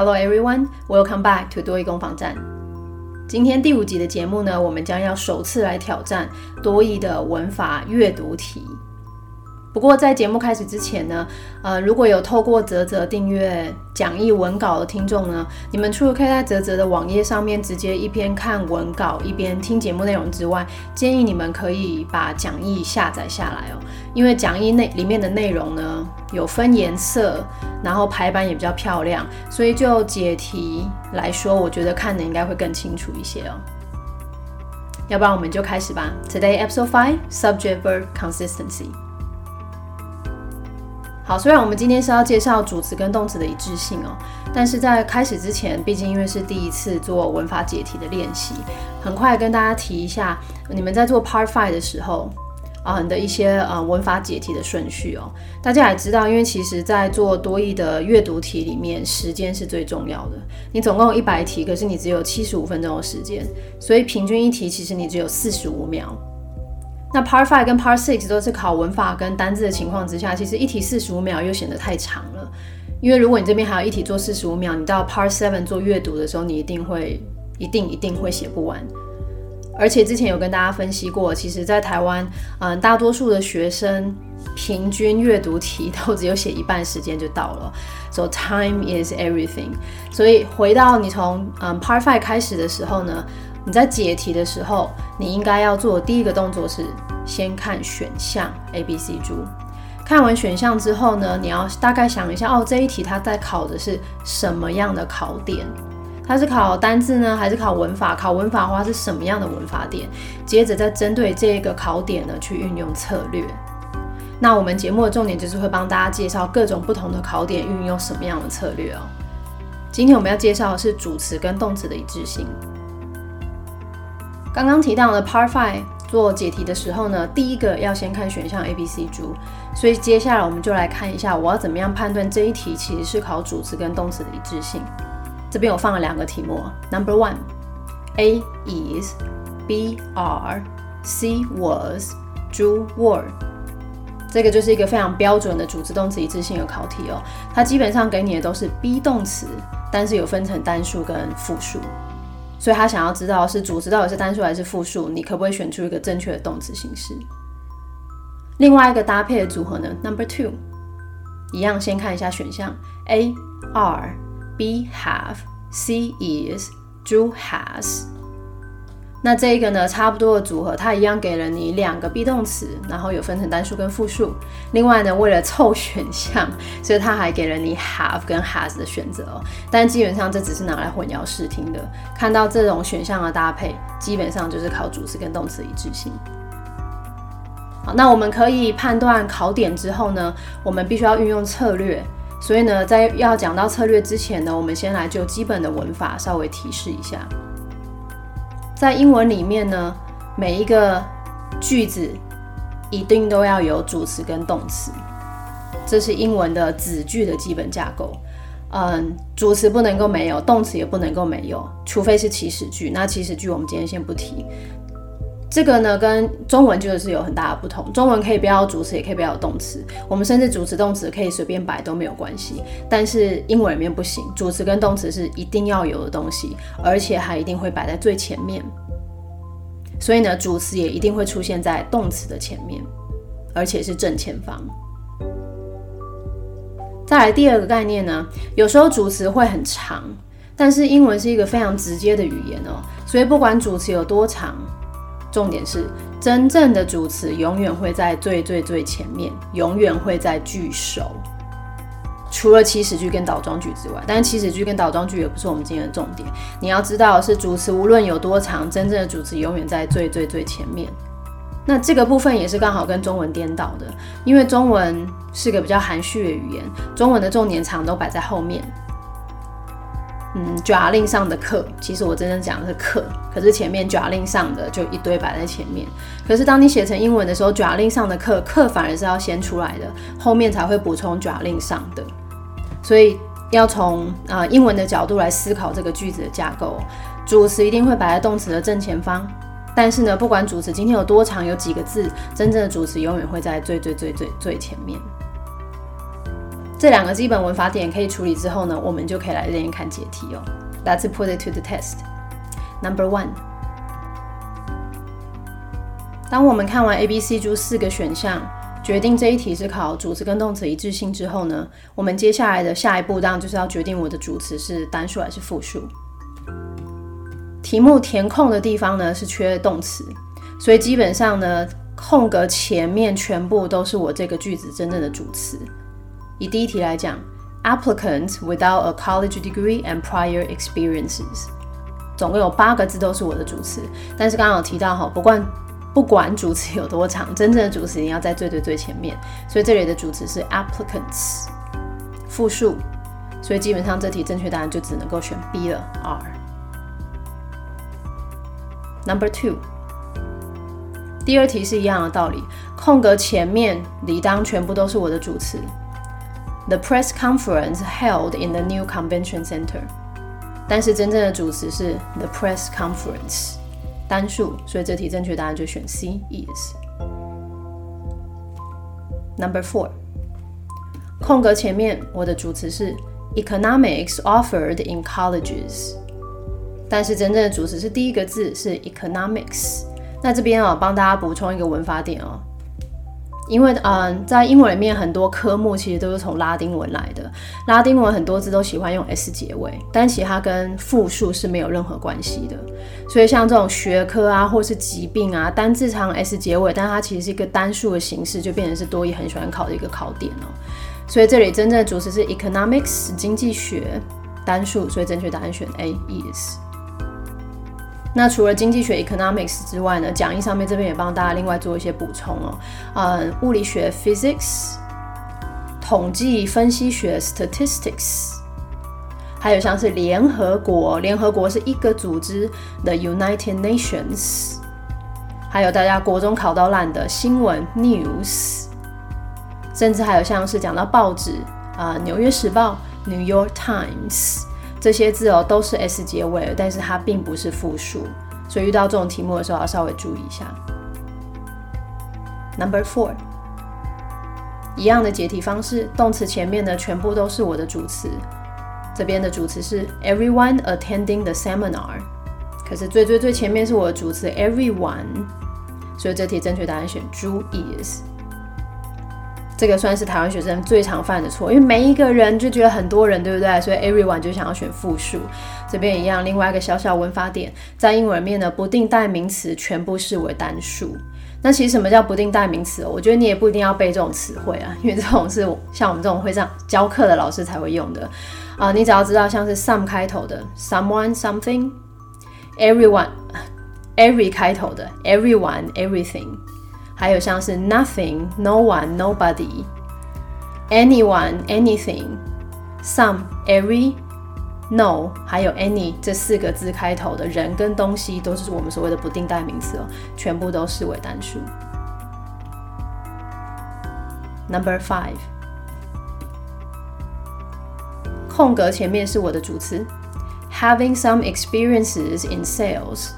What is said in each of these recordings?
Hello everyone, welcome back to 多益攻防站。今天第五集的节目呢，我们将要首次来挑战多益的文法阅读题。不过在节目开始之前呢，呃，如果有透过泽泽订阅讲义文稿的听众呢，你们除了可以在泽泽的网页上面直接一边看文稿一边听节目内容之外，建议你们可以把讲义下载下来哦，因为讲义内里面的内容呢有分颜色，然后排版也比较漂亮，所以就解题来说，我觉得看的应该会更清楚一些哦。要不然我们就开始吧。Today episode five subject verb consistency。好，虽然我们今天是要介绍主词跟动词的一致性哦，但是在开始之前，毕竟因为是第一次做文法解题的练习，很快跟大家提一下，你们在做 Part Five 的时候啊你的一些呃文法解题的顺序哦。大家也知道，因为其实在做多义的阅读题里面，时间是最重要的。你总共有一百题，可是你只有七十五分钟的时间，所以平均一题其实你只有四十五秒。那 Part Five 跟 Part Six 都是考文法跟单字的情况之下，其实一题四十五秒又显得太长了。因为如果你这边还有一题做四十五秒，你到 Part Seven 做阅读的时候，你一定会、一定、一定会写不完。而且之前有跟大家分析过，其实，在台湾，嗯，大多数的学生平均阅读题都只有写一半时间就到了。So time is everything。所以回到你从嗯 Part Five 开始的时候呢？你在解题的时候，你应该要做的第一个动作是先看选项 A、B、C、D。看完选项之后呢，你要大概想一下，哦，这一题它在考的是什么样的考点？它是考单字呢，还是考文法？考文法的话是什么样的文法点？接着再针对这个考点呢去运用策略。那我们节目的重点就是会帮大家介绍各种不同的考点运用什么样的策略哦。今天我们要介绍的是主词跟动词的一致性。刚刚提到的 Part Five 做解题的时候呢，第一个要先看选项 A、B、C、D，所以接下来我们就来看一下，我要怎么样判断这一题其实是考主词跟动词的一致性。这边我放了两个题目，Number One，A is，B are，C was，D were，这个就是一个非常标准的主词动词一致性的考题哦。它基本上给你的都是 be 动词，但是有分成单数跟复数。所以他想要知道是主词到底是单数还是复数，你可不可以选出一个正确的动词形式？另外一个搭配的组合呢？Number two，一样先看一下选项：A are B have，C is，D has。那这个呢，差不多的组合，它一样给了你两个 be 动词，然后有分成单数跟复数。另外呢，为了凑选项，所以它还给了你 have 跟 has 的选择。但基本上这只是拿来混淆视听的。看到这种选项的搭配，基本上就是考主词跟动词一致性。好，那我们可以判断考点之后呢，我们必须要运用策略。所以呢，在要讲到策略之前呢，我们先来就基本的文法稍微提示一下。在英文里面呢，每一个句子一定都要有主词跟动词，这是英文的子句的基本架构。嗯，主词不能够没有，动词也不能够没有，除非是祈使句。那祈使句我们今天先不提。这个呢，跟中文就是有很大的不同。中文可以不要主词，也可以不要动词。我们甚至主词、动词可以随便摆都没有关系。但是英文里面不行，主词跟动词是一定要有的东西，而且还一定会摆在最前面。所以呢，主词也一定会出现在动词的前面，而且是正前方。再来第二个概念呢，有时候主词会很长，但是英文是一个非常直接的语言哦，所以不管主词有多长。重点是，真正的主词永远会在最最最前面，永远会在句首。除了祈使句跟倒装句之外，但是祈使句跟倒装句也不是我们今天的重点。你要知道，是主词无论有多长，真正的主词永远在最最最前面。那这个部分也是刚好跟中文颠倒的，因为中文是个比较含蓄的语言，中文的重点常都摆在后面。嗯，卷令上的课，其实我真正讲的是课，可是前面卷令上的就一堆摆在前面。可是当你写成英文的时候，卷令上的课，课反而是要先出来的，后面才会补充卷令上的。所以要从啊英文的角度来思考这个句子的架构，主词一定会摆在动词的正前方。但是呢，不管主词今天有多长，有几个字，真正的主词永远会在最最最最最前面。这两个基本文法点可以处理之后呢，我们就可以来练一看解题哦。Let's put it to the test. Number one. 当我们看完 A、B、C、D 四个选项，决定这一题是考主词跟动词一致性之后呢，我们接下来的下一步当然就是要决定我的主词是单数还是复数。题目填空的地方呢是缺动词，所以基本上呢，空格前面全部都是我这个句子真正的主词。以第一题来讲，applicants without a college degree and prior experiences，总共有八个字都是我的主词，但是刚刚有提到哈，不管不管主词有多长，真正的主词一定要在最最最前面，所以这里的主词是 applicants，复数，所以基本上这题正确答案就只能够选 B 了，R。Number two，第二题是一样的道理，空格前面理当全部都是我的主词。The press conference held in the new convention center，但是真正的主词是 the press conference。单数，所以这题正确答案就选 C is。Number four，空格前面我的主词是 economics offered in colleges，但是真正的主词是第一个字是 economics。那这边啊，帮大家补充一个文法点哦。 因为嗯，在英文里面很多科目其实都是从拉丁文来的，拉丁文很多字都喜欢用 s 结尾，但其实它跟复数是没有任何关系的。所以像这种学科啊，或是疾病啊，单字常 s 结尾，但它其实是一个单数的形式，就变成是多一很喜欢考的一个考点哦。所以这里真正的主词是 economics 经济学单数，所以正确答案选 A is。那除了经济学 economics 之外呢，讲义上面这边也帮大家另外做一些补充哦。嗯，物理学 physics，统计分析学 statistics，还有像是联合国，联合国是一个组织 the United Nations，还有大家国中考到烂的新闻 news，甚至还有像是讲到报纸啊，纽约时报 New York Times。这些字哦都是 s 结尾，但是它并不是复数，所以遇到这种题目的时候要稍微注意一下。Number four，一样的解题方式，动词前面的全部都是我的主词，这边的主词是 everyone attending the seminar，可是最最最前面是我的主词 everyone，所以这题正确答案选 Drew is。这个算是台湾学生最常犯的错，因为每一个人就觉得很多人，对不对？所以 everyone 就想要选复数。这边一样，另外一个小小文法点，在英文面呢，不定代名词全部视为单数。那其实什么叫不定代名词？我觉得你也不一定要背这种词汇啊，因为这种是像我们这种会上教课的老师才会用的啊。你只要知道像是 some 开头的 someone something，everyone every 开头的 everyone everything。还有像是 nothing、no one、nobody、anyone、anything、some、every、no，还有 any 这四个字开头的人跟东西，都是我们所谓的不定代名词哦，全部都视为单数。Number five，空格前面是我的主词，having some experiences in sales。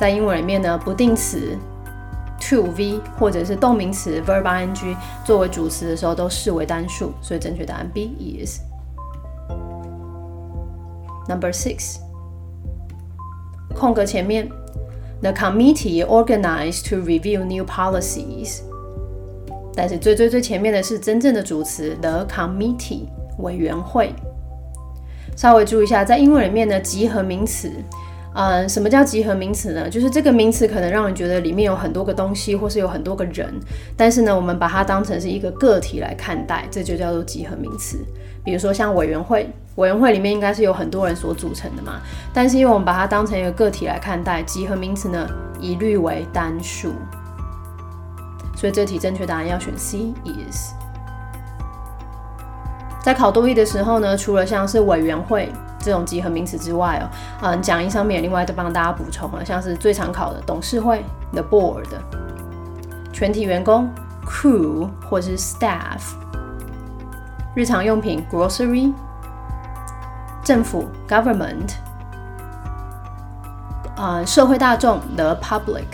在英文里面呢，不定词 to v 或者是动名词 verb ing 作为主词的时候，都视为单数，所以正确答案 B is number six。空格前面，the committee organized to review new policies。但是最最最前面的是真正的主词 the committee 委员会。稍微注意一下，在英文里面呢，集合名词。嗯，什么叫集合名词呢？就是这个名词可能让你觉得里面有很多个东西，或是有很多个人，但是呢，我们把它当成是一个个体来看待，这就叫做集合名词。比如说像委员会，委员会里面应该是有很多人所组成的嘛，但是因为我们把它当成一个个体来看待，集合名词呢一律为单数。所以这题正确答案要选 C is。在考多义的时候呢，除了像是委员会。这种集合名词之外哦，嗯，讲义上面另外都帮大家补充了，像是最常考的董事会 the board，全体员工 crew 或是 staff，日常用品 grocery，政府 government，啊，社会大众 the public，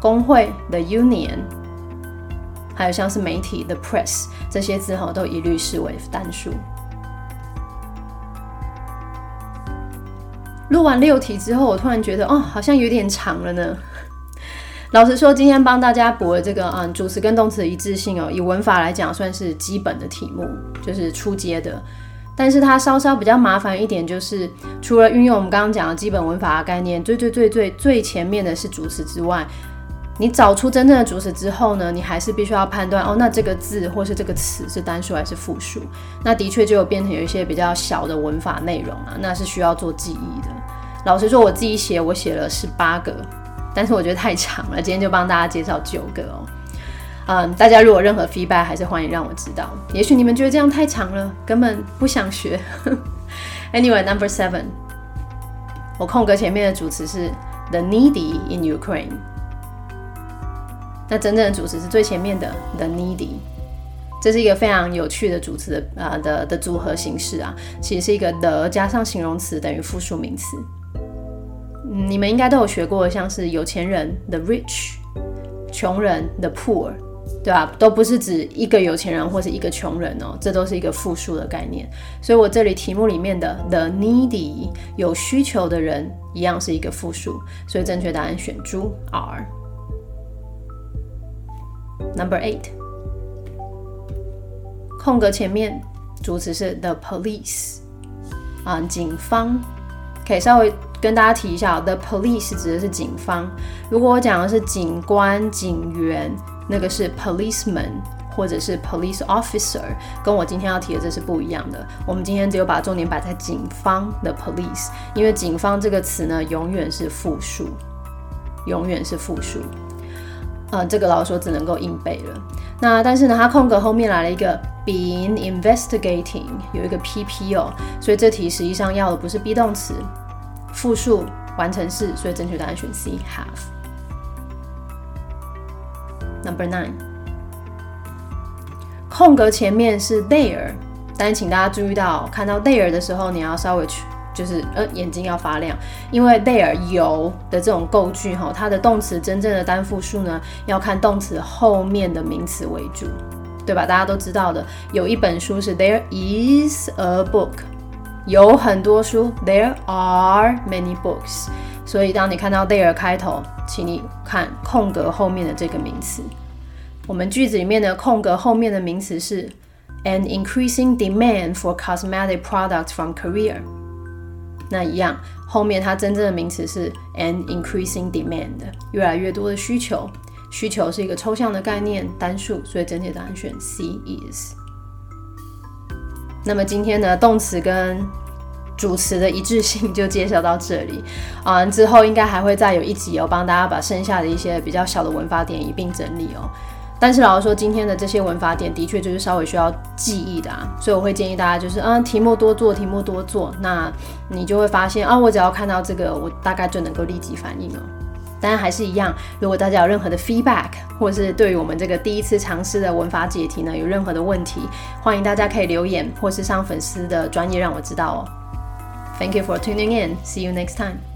工会 the union，还有像是媒体 the press 这些字哈，都一律视为单数。录完六题之后，我突然觉得哦，好像有点长了呢。老实说，今天帮大家补了这个嗯，主词跟动词的一致性哦，以文法来讲算是基本的题目，就是初阶的。但是它稍稍比较麻烦一点，就是除了运用我们刚刚讲的基本文法的概念，最最最最最前面的是主词之外，你找出真正的主词之后呢，你还是必须要判断哦，那这个字或是这个词是单数还是复数？那的确就有变成有一些比较小的文法内容啊，那是需要做记忆的。老实说，我自己写我写了十八个，但是我觉得太长了，今天就帮大家介绍九个哦。嗯，大家如果任何 feedback，还是欢迎让我知道。也许你们觉得这样太长了，根本不想学。Anyway，number seven，我空格前面的主词是 the needy in Ukraine。那真正的主词是最前面的 the needy，这是一个非常有趣的主词的啊的的组合形式啊，其实是一个 the 加上形容词等于复数名词。你们应该都有学过，像是有钱人 the rich，穷人 the poor。对吧？都不是指一个有钱人或是一个穷人哦，这都是一个复数的概念。所以我这里题目里面的 the needy 有需求的人一样是一个复数，所以正确答案选猪 R。Number eight，空格前面主词是 the police 啊，警方。可以稍微跟大家提一下，the police 指的是警方。如果我讲的是警官、警员。那个是 policeman 或者是 police officer，跟我今天要提的这是不一样的。我们今天只有把重点摆在警方的 police，因为警方这个词呢永远是复数，永远是复数。呃，这个老说只能够硬背了。那但是呢，它空格后面来了一个 been investigating，有一个 pp 哦，所以这题实际上要的不是 be 动词，复数完成式，所以正确答案选 C have。Number nine，空格前面是 there，但是请大家注意到，看到 there 的时候，你要稍微去，就是呃眼睛要发亮，因为 there 有的这种构句哈，它的动词真正的单复数呢，要看动词后面的名词为主，对吧？大家都知道的，有一本书是 there is a book，有很多书 there are many books。所以，当你看到 there 开头，请你看空格后面的这个名词。我们句子里面的空格后面的名词是 an increasing demand for cosmetic products from Korea。那一样，后面它真正的名词是 an increasing demand，越来越多的需求。需求是一个抽象的概念，单数，所以整体答案选 C is。那么今天的动词跟主词的一致性就介绍到这里，啊，之后应该还会再有一集哦，帮大家把剩下的一些比较小的文法点一并整理哦。但是老实说，今天的这些文法点的确就是稍微需要记忆的啊，所以我会建议大家就是，嗯，题目多做，题目多做，那你就会发现啊，我只要看到这个，我大概就能够立即反应哦。当然还是一样，如果大家有任何的 feedback，或者是对于我们这个第一次尝试的文法解题呢，有任何的问题，欢迎大家可以留言，或是上粉丝的专业让我知道哦。Thank you for tuning in. See you next time.